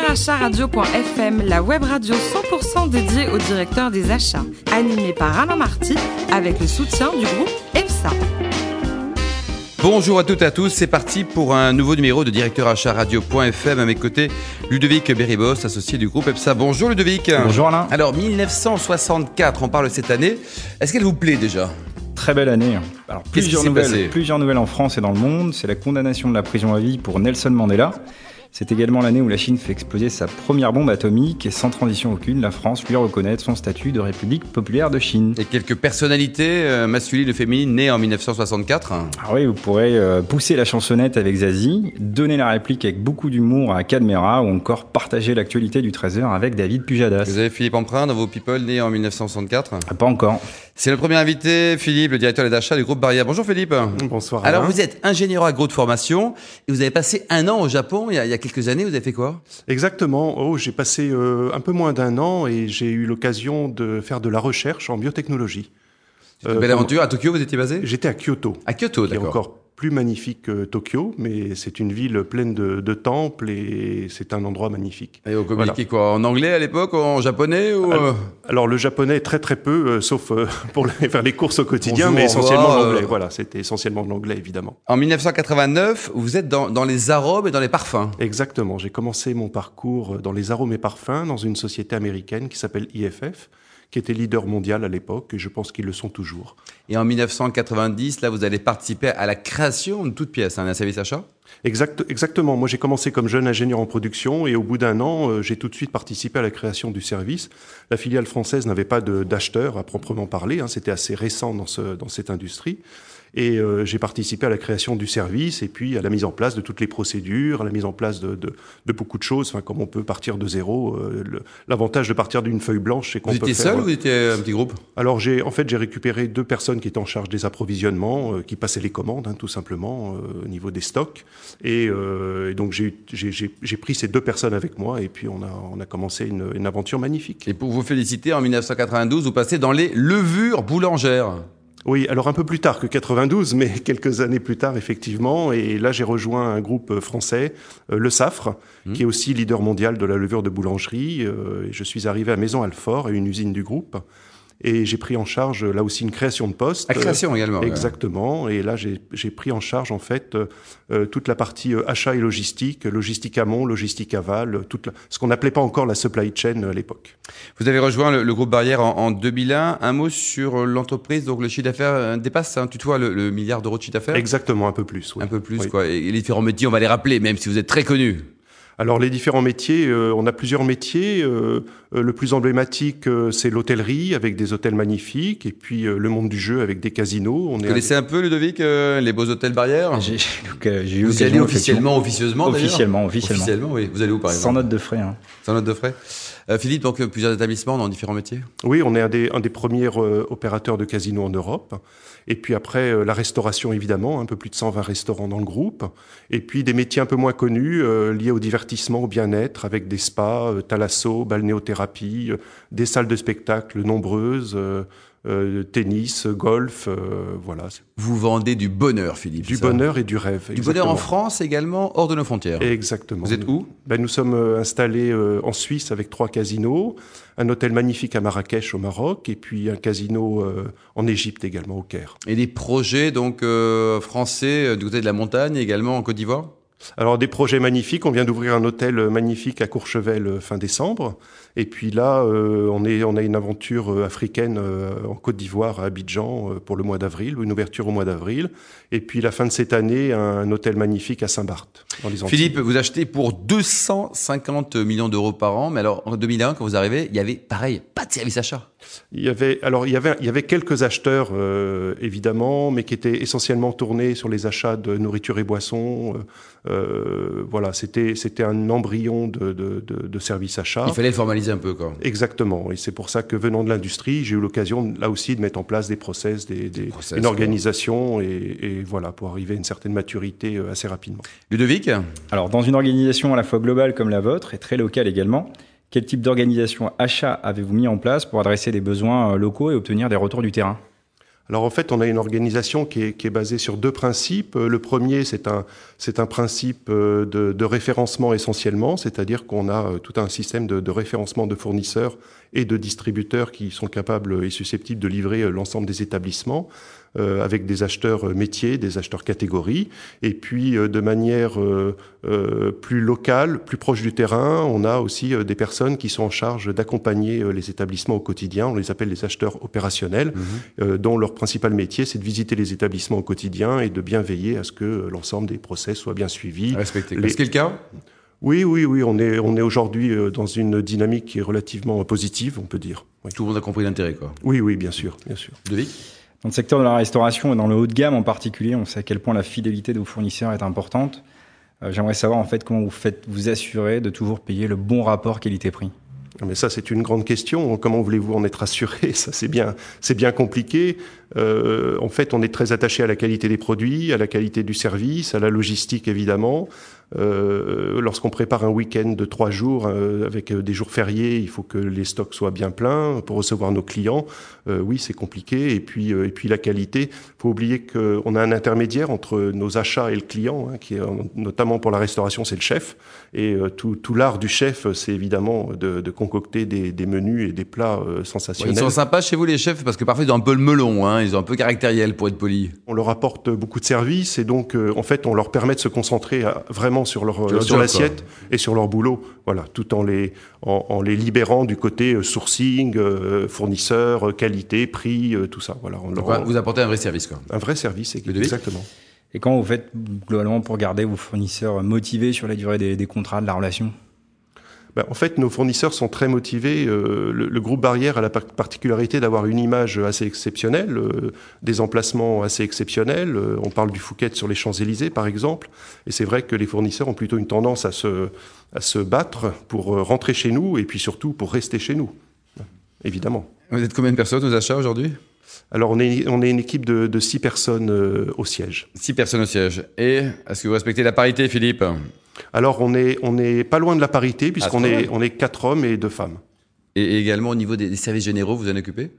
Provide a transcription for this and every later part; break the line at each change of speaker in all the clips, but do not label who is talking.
directeuracharadio.fm, la web radio 100% dédiée aux directeurs des achats, animée par Alain Marty avec le soutien du groupe EPSA.
Bonjour à toutes et à tous, c'est parti pour un nouveau numéro de directeur achat radio.fm. À mes côtés, Ludovic Beribos, associé du groupe EPSA. Bonjour Ludovic.
Bonjour Alain.
Alors 1964, on parle cette année. Est-ce qu'elle vous plaît déjà?
Très belle année. Alors plusieurs nouvelles,
passé?
plusieurs nouvelles en France et dans le monde. C'est la condamnation de la prison à vie pour Nelson Mandela. C'est également l'année où la Chine fait exploser sa première bombe atomique et sans transition aucune, la France lui reconnaît son statut de République populaire de Chine.
Et quelques personnalités euh, masculines et féminines nées en 1964
Ah oui, vous pourrez euh, pousser la chansonnette avec Zazie, donner la réplique avec beaucoup d'humour à Cadmera ou encore partager l'actualité du 13h avec David Pujadas.
Vous avez Philippe Emprunt dans vos people nés en 1964
Ah, Pas encore.
C'est le premier invité, Philippe, le directeur des achats du groupe Barrière. Bonjour Philippe.
Bonsoir.
Alors
Alain.
vous êtes ingénieur agro de formation et vous avez passé un an au Japon il y a, il y a quelques années. Vous avez fait quoi?
Exactement. Oh, j'ai passé euh, un peu moins d'un an et j'ai eu l'occasion de faire de la recherche en biotechnologie.
Une
Euh,
belle
comme-
aventure. À Tokyo, vous étiez basé?
J'étais à Kyoto,
À Kyoto, d'accord.
encore plus magnifique que Tokyo, mais c'est une ville pleine de, de temples et c'est un endroit magnifique.
Et vous communiquez quoi En anglais à l'époque En japonais ou... euh,
Alors le japonais très très peu, euh, sauf euh, pour les- faire les courses au quotidien,
Bonjour,
mais essentiellement l'anglais.
euh.
Voilà, c'était essentiellement de l'anglais évidemment.
En 1989, vous êtes dans, dans les arômes et dans les parfums.
Exactement. J'ai commencé mon parcours dans les arômes et parfums dans une société américaine qui s'appelle IFF, qui était leader mondial à l'époque et je pense qu'ils le sont toujours.
Et en 1990, là, vous allez participer à la création de toute pièce, hein, d'un service achat.
Exact, exactement. Moi, j'ai commencé comme jeune ingénieur en production et au bout d'un an, euh, j'ai tout de suite participé à la création du service. La filiale française n'avait pas d'acheteurs à proprement parler. hein. C'était assez récent dans, ce, dans cette industrie. Et euh, j'ai participé à la création du service et puis à la mise en place de toutes les procédures, à la mise en place de, de, de beaucoup de choses. Enfin, comme on peut partir de zéro, euh, l'avantage de partir d'une feuille blanche, c'est qu'on
Vous
peut
étiez
faire.
seul ou vous étiez un petit groupe?
Alors j'ai en fait j'ai récupéré deux personnes qui étaient en charge des approvisionnements, euh, qui passaient les commandes hein, tout simplement euh, au niveau des stocks. Et, euh, et donc j'ai pris ces deux personnes avec moi et puis on a on a commencé une, une aventure magnifique.
Et pour vous féliciter, en 1992, vous passez dans les levures boulangères.
Oui, alors un peu plus tard que 92, mais quelques années plus tard effectivement. Et là j'ai rejoint un groupe euh, français, euh, le Safre, qui est aussi leader mondial de la levure de boulangerie. Euh, et je suis arrivé à Maison Alfort, à une usine du groupe. Et j'ai pris en charge là aussi une création de poste.
À création également. ouais.
Exactement. Et là, j'ai j'ai pris en charge en fait euh, euh, toute la partie euh, achat et logistique, logistique amont, logistique aval, toute la- ce qu'on n'appelait pas encore la supply chain euh, à l'époque.
Vous avez rejoint le, le groupe Barrière en, en 2001. Un mot sur l'entreprise. Donc le chiffre d'affaires dépasse, hein, tutoie le, le milliard d'euros de chiffre d'affaires?
Exactement, un peu plus. oui.
Un peu plus,
Oui.
quoi. Et les différents métiers, on va les rappeler, même si vous êtes très connu.
Alors les différents métiers, euh, on a plusieurs métiers. euh, euh, le plus emblématique, euh, c'est l'hôtellerie avec des hôtels magnifiques, et puis euh, le monde du jeu avec des casinos. On
Vous
est
connaissez un peu, Ludovic, euh, les beaux hôtels Barrière
J'ai donc, euh, j'ai eu
Vous y allez
l'occasion,
officiellement, officieusement d'ailleurs?
Officiellement, officiellement.
Officiellement, oui. Vous allez où, par
Sans
exemple?
note de frais. hein.
Sans note de frais? Euh, Philippe, donc euh, plusieurs établissements dans différents métiers?
Oui, on est un des, un des premiers euh, opérateurs de casinos en Europe. Et puis après, euh, la restauration, évidemment, un peu plus de 120 restaurants dans le groupe. Et puis des métiers un peu moins connus, liés au divertissement, au bien-être, avec des spas, thalasso, balnéothérapie, des salles de spectacle nombreuses, euh, tennis, golf, euh, voilà.
Vous vendez du bonheur, Philippe.
Du
ça
bonheur et du rêve.
Du bonheur en. France également, hors de nos frontières.
Exactement.
Vous êtes où?
Ben, Nous sommes euh, installés euh, en Suisse avec trois casinos, un hôtel magnifique à Marrakech au Maroc, et puis un casino en Égypte également au Caire.
Et des projets donc français du côté de la montagne, également en Côte d'Ivoire?
Alors des projets magnifiques, on vient d'ouvrir un hôtel magnifique à Courchevel euh, fin décembre, et puis là euh, on, est, on a une aventure euh, africaine en Côte d'Ivoire, à Abidjan, pour le mois d'avril, une ouverture au mois d'avril, et puis la fin de cette année, un hôtel magnifique à Saint-Barth.
Philippe, vous achetez pour 250 millions d'euros par an, mais alors en 2001, quand vous arrivez, il y avait pareil, pas de service achat.
Il y avait alors il y avait il y avait quelques acheteurs euh, évidemment, mais qui étaient essentiellement tournés sur les achats de nourriture et boissons. Euh, euh, voilà, c'était c'était un embryon de de, de, de service achat.
Il fallait le formaliser un peu, quoi.
Exactement, et c'est pour ça que venant de l'industrie, j'ai eu l'occasion là aussi de mettre en place des process, des, des-
process,
une organisation, et, et voilà pour arriver à une certaine maturité euh, assez rapidement.
Ludovic?
Alors, dans une organisation à la fois globale comme la vôtre et très locale également, quel type d'organisation achat avez-vous mis en place pour adresser les besoins euh, locaux et obtenir des retours du terrain?
Alors en fait, on a une organisation qui est, basée sur deux principes. Le premier, c'est un, principe de, de référencement essentiellement, c'est-à-dire qu'on a tout un système de, référencement de fournisseurs et de distributeurs qui sont capables et susceptibles de livrer l'ensemble des établissements. Euh, avec des acheteurs métiers, des acheteurs catégories, et puis euh, de manière euh, plus locale, plus proche du terrain, on a aussi des personnes qui sont en charge d'accompagner les établissements au quotidien. On les appelle les acheteurs opérationnels, mhm. dont leur principal métier, c'est de visiter les établissements au quotidien et de bien veiller à ce que l'ensemble des process soient bien suivis.
Respecté. Les... Est-ce le cas
oui, oui, oui, on est, on est aujourd'hui dans une dynamique qui est relativement positive, on peut dire.
Tout le monde a compris l'intérêt, quoi.
Oui, oui, bien sûr, bien sûr.
Devic?
Dans le secteur de la restauration et dans le haut de gamme en particulier, on sait à quel point la fidélité de vos fournisseurs est importante. Euh, j'aimerais savoir en fait comment vous faites vous assurer de toujours payer le bon rapport qualité-prix.
Mais ça, c'est une grande question. Comment voulez-vous en être assuré? Ça, c'est bien, c'est bien compliqué. Euh, en fait, on est très attaché à la qualité des produits, à la qualité du service, à la logistique évidemment. Euh, Lorsqu'on prépare un week-end de trois jours euh, avec euh, des jours fériés, il faut que les stocks soient bien pleins pour recevoir nos clients. Euh, oui, c'est compliqué. Et puis, et puis la qualité. Faut oublier qu'on a un intermédiaire entre nos achats et le client, hein, qui est notamment pour la restauration, c'est le chef. Et tout, tout l'art du chef, c'est évidemment de, de concocter des, des, menus et des plats sensationnels.
ils sont sympas chez vous les chefs parce que parfois ils ont un peu le melon. Hein, ils ont un peu caractériel pour être poli.
On leur apporte beaucoup de services et donc en fait on leur permet de se concentrer à, vraiment sur leur sur l'assiette et sur leur boulot. Voilà, tout en les en, les libérant du côté euh, sourcing, euh, fournisseur, euh, qualité, prix, tout ça. Voilà.
On leur... Vous apportez un vrai service, quoi.
Un vrai service, exactement.
Et quand vous faites globalement pour garder vos fournisseurs motivés sur la durée des, des contrats, de la relation
ben, en fait, nos fournisseurs sont très motivés. Euh, le, groupe Barrière a la particularité d'avoir une image assez exceptionnelle, euh, des emplacements assez exceptionnels. Euh, on parle du Fouquet sur les Champs-Élysées, par exemple. Et c'est vrai que les fournisseurs ont plutôt une tendance à se, à se battre pour rentrer chez nous et puis surtout pour rester chez nous, évidemment.
Vous êtes combien de personnes aux achats aujourd'hui?
Alors, on est, on est une équipe de, de six personnes au siège.
Six personnes au siège. Et est-ce que vous respectez la parité, Philippe?
Alors on est, on est pas loin de la parité puisqu'on est, on est quatre hommes et deux femmes.
Et également au niveau des, services généraux, vous en occupez?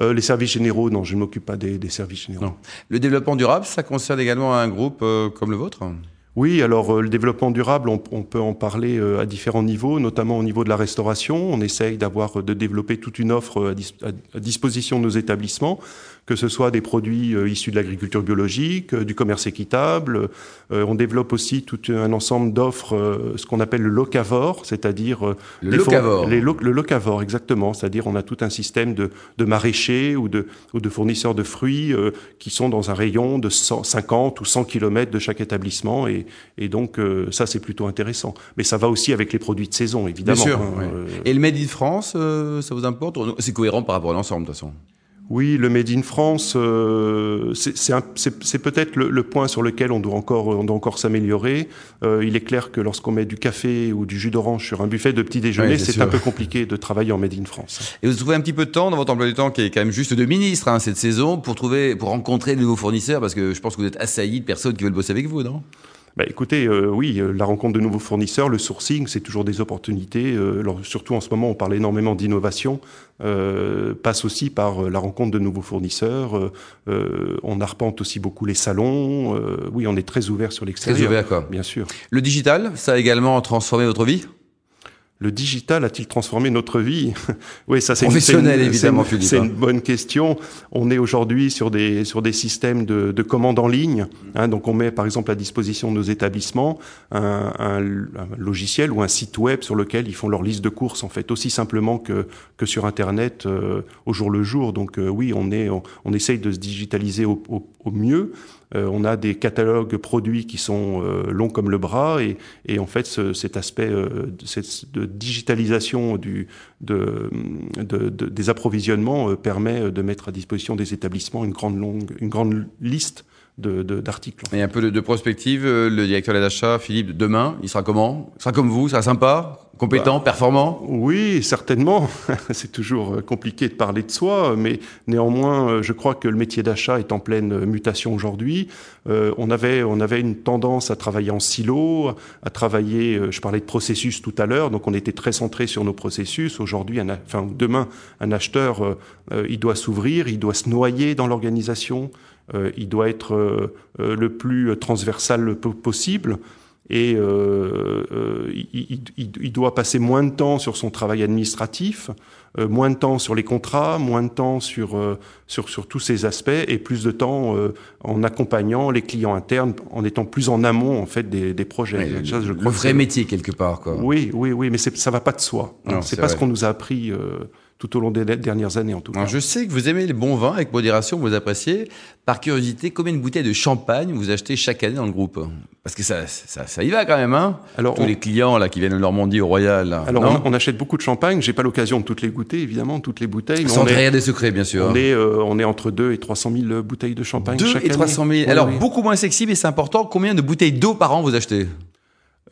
Euh, les services généraux, non, je ne m'occupe pas des, services généraux.
Le développement durable, ça concerne également un groupe euh, comme le vôtre?
Oui, alors euh, le développement durable, on, peut en parler à différents niveaux, notamment au niveau de la restauration. On essaye d'avoir de développer toute une offre à disposition de nos établissements que ce soit des produits euh, issus de l'agriculture biologique, euh, du commerce équitable. Euh, on développe aussi tout un ensemble d'offres, ce qu'on appelle le locavore, c'est-à-dire
le locavore.
Les le locavore, exactement. C'est-à-dire on a tout un système de, de maraîchers ou de, ou de fournisseurs de fruits qui sont dans un rayon de 150 ou 100 km de chaque établissement, et, et donc ça c'est plutôt intéressant. Mais ça va aussi avec les produits de saison, évidemment.
Bien sûr. Hein, et le Made in France, ça vous importe C'est cohérent par rapport à l'ensemble, de toute façon?
Oui, le Made in France, euh, c'est peut-être le, point sur lequel on doit encore, on doit encore s'améliorer. Euh, il est clair que lorsqu'on met du café ou du jus d'orange sur un buffet de petit déjeuner, c'est un peu compliqué de travailler en Made in France.
Et vous trouvez un petit peu de temps dans votre emploi du temps, qui est quand même juste de ministre hein, cette saison, pour trouver, pour rencontrer de nouveaux fournisseurs, parce que je pense que vous êtes assailli de personnes qui veulent bosser avec vous, non?
Bah, écoutez, euh, oui, euh, la rencontre de nouveaux fournisseurs, le sourcing, c'est toujours des opportunités. Euh, surtout en ce moment, on parle énormément d'innovation. passe aussi par la rencontre de nouveaux fournisseurs. on arpente aussi beaucoup les salons. oui, on est très ouvert sur l'extérieur.
Très ouvert, quoi.
Bien sûr.
Le digital, ça a également transformé votre vie?
Le digital a-t-il transformé notre vie?
Oui, ça c'est une, évidemment,
C'est une bonne question. On est aujourd'hui sur des sur des systèmes de, de commandes en ligne. Hein, donc on met par exemple à disposition de nos établissements un, un, logiciel ou un site web sur lequel ils font leur liste de courses en fait aussi simplement que que sur internet euh, au jour le jour. Donc euh, oui, on est on, essaye de se digitaliser au, au, au mieux. Euh, on a des catalogues produits qui sont euh, longs comme le bras et, et en fait ce, cet aspect euh, de, digitalisation du, de, de, des approvisionnements permet de mettre à disposition des établissements une grande longue, une grande liste d'articles.
Et un peu de, de prospective, le directeur des achats, Philippe, demain, il sera comment? Il sera comme vous, ça sera sympa? Compétent, bah, performant
Oui, certainement. C'est toujours compliqué de parler de soi, mais néanmoins, je crois que le métier d'achat est en pleine mutation aujourd'hui. Euh, on, avait, on avait une tendance à travailler en silo, à travailler, euh, je parlais de processus tout à l'heure, donc on était très centré sur nos processus. Aujourd'hui, enfin demain, un acheteur, euh, il doit s'ouvrir, il doit se noyer dans l'organisation, il doit être le plus transversal possible et euh, euh, il, il, il, doit passer moins de temps sur son travail administratif, euh, moins de temps sur les contrats, moins de temps sur, euh, sur, sur tous ces aspects et plus de temps euh, en accompagnant les clients internes, en étant plus en amont en fait des, des projets.
je le vrai métier quelque part. Quoi.
Oui, oui, oui, mais ça va pas de soi. C'est pas ce qu'on nous a appris tout au long des dernières années en tout cas.
je sais que vous aimez les bons vins avec modération, vous appréciez. Par curiosité, combien de bouteilles de champagne vous achetez chaque année dans le groupe? Parce que ça, ça, ça, y va quand même, hein? Alors, Tous les clients là qui viennent de Normandie au Royal.
alors on, achète beaucoup de champagne. J'ai pas l'occasion de toutes les goûter, évidemment, toutes les bouteilles.
Sans rien des secrets, bien sûr.
On est, euh, on est entre 2 et 300 000 bouteilles de champagne 2
et 300 000. alors beaucoup moins sexy, mais c'est important. Combien de bouteilles d'eau par an vous achetez?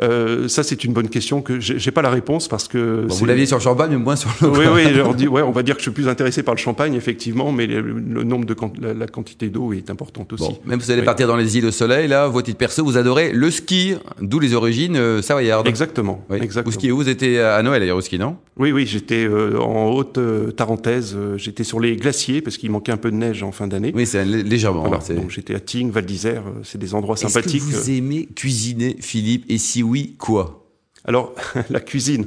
Euh, ça, c'est une bonne question que j'ai pas la réponse parce que
vous l'aviez sur le champagne, mais moins sur le.
Oui, oui. On, dit, ouais, on va dire que je suis plus intéressé par le champagne, effectivement, mais le, nombre de la, quantité d'eau est importante aussi. Bon,
même vous allez partir dans les îles au soleil, là, votre titre perso, vous adorez le ski, d'où les origines euh, savoyardes.
Exactement.
Oui.
exactement.
Vous skiez où? Vous étiez à Noël d'ailleurs au ski, non?
Oui, oui. J'étais euh, en haute euh, Tarentaise. Euh, j'étais sur les glaciers parce qu'il manquait un peu de neige en fin d'année.
Oui, c'est légèrement.
Voilà, donc j'étais à Tignes, Val d'Isère. c'est des endroits sympathiques.
Est-ce que vous aimez cuisiner, Philippe Et si oui, quoi?
Alors, la cuisine,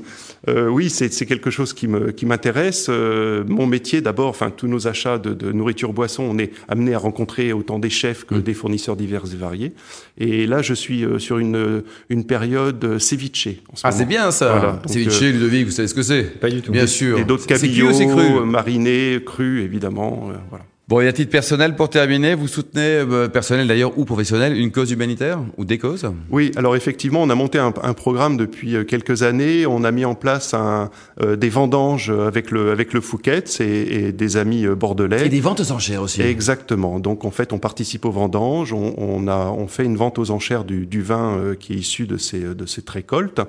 euh, oui, c'est quelque chose qui me qui m'intéresse. Euh, mon métier, d'abord, enfin tous nos achats de, de nourriture boisson, on est amené à rencontrer autant des chefs que mmh. des fournisseurs divers et variés. Et là, je suis euh, sur une une période ceviche.
ah, c'est bien ça. Voilà. ceviche, euh, Ludovic, vous savez ce que c'est
Pas du tout.
Bien sûr.
Et d'autres cabillaud, marinés, crus, évidemment. voilà.
Bon, et à titre personnel, pour terminer, vous soutenez, euh, personnel d'ailleurs ou professionnel, une cause humanitaire ou des causes?
Oui, alors effectivement, on a monté un, un, programme depuis euh, quelques années. On a mis en place un, euh, des vendanges avec le, avec le Fouquet et, et, des amis euh, bordelais.
Et des ventes aux enchères aussi.
Exactement. Donc en fait, on participe aux vendanges. On, on a, on fait une vente aux enchères du, du vin qui est issu de ces, de cette récolte.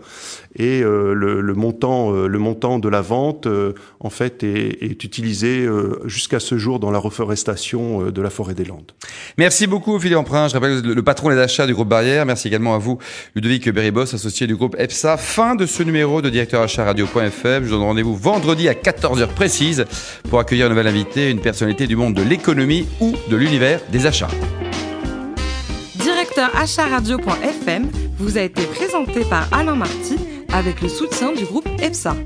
Et le, le, montant, le montant de la vente, en fait, est, est utilisé jusqu'à ce jour dans la reforestation euh, de la forêt des Landes.
Merci beaucoup Philippe Emprunt, je rappelle le patron des achats du groupe Barrière. Merci également à vous Ludovic Beribos, associé du groupe EPSA. Fin de ce numéro de directeur achat radio.fm. Je vous donne rendez-vous vendredi à 14h précise pour accueillir un nouvel invité, une personnalité du monde de l'économie ou de l'univers des achats.
Directeur achat radio.fm vous a été présenté par Alain Marty avec le soutien du groupe EPSA.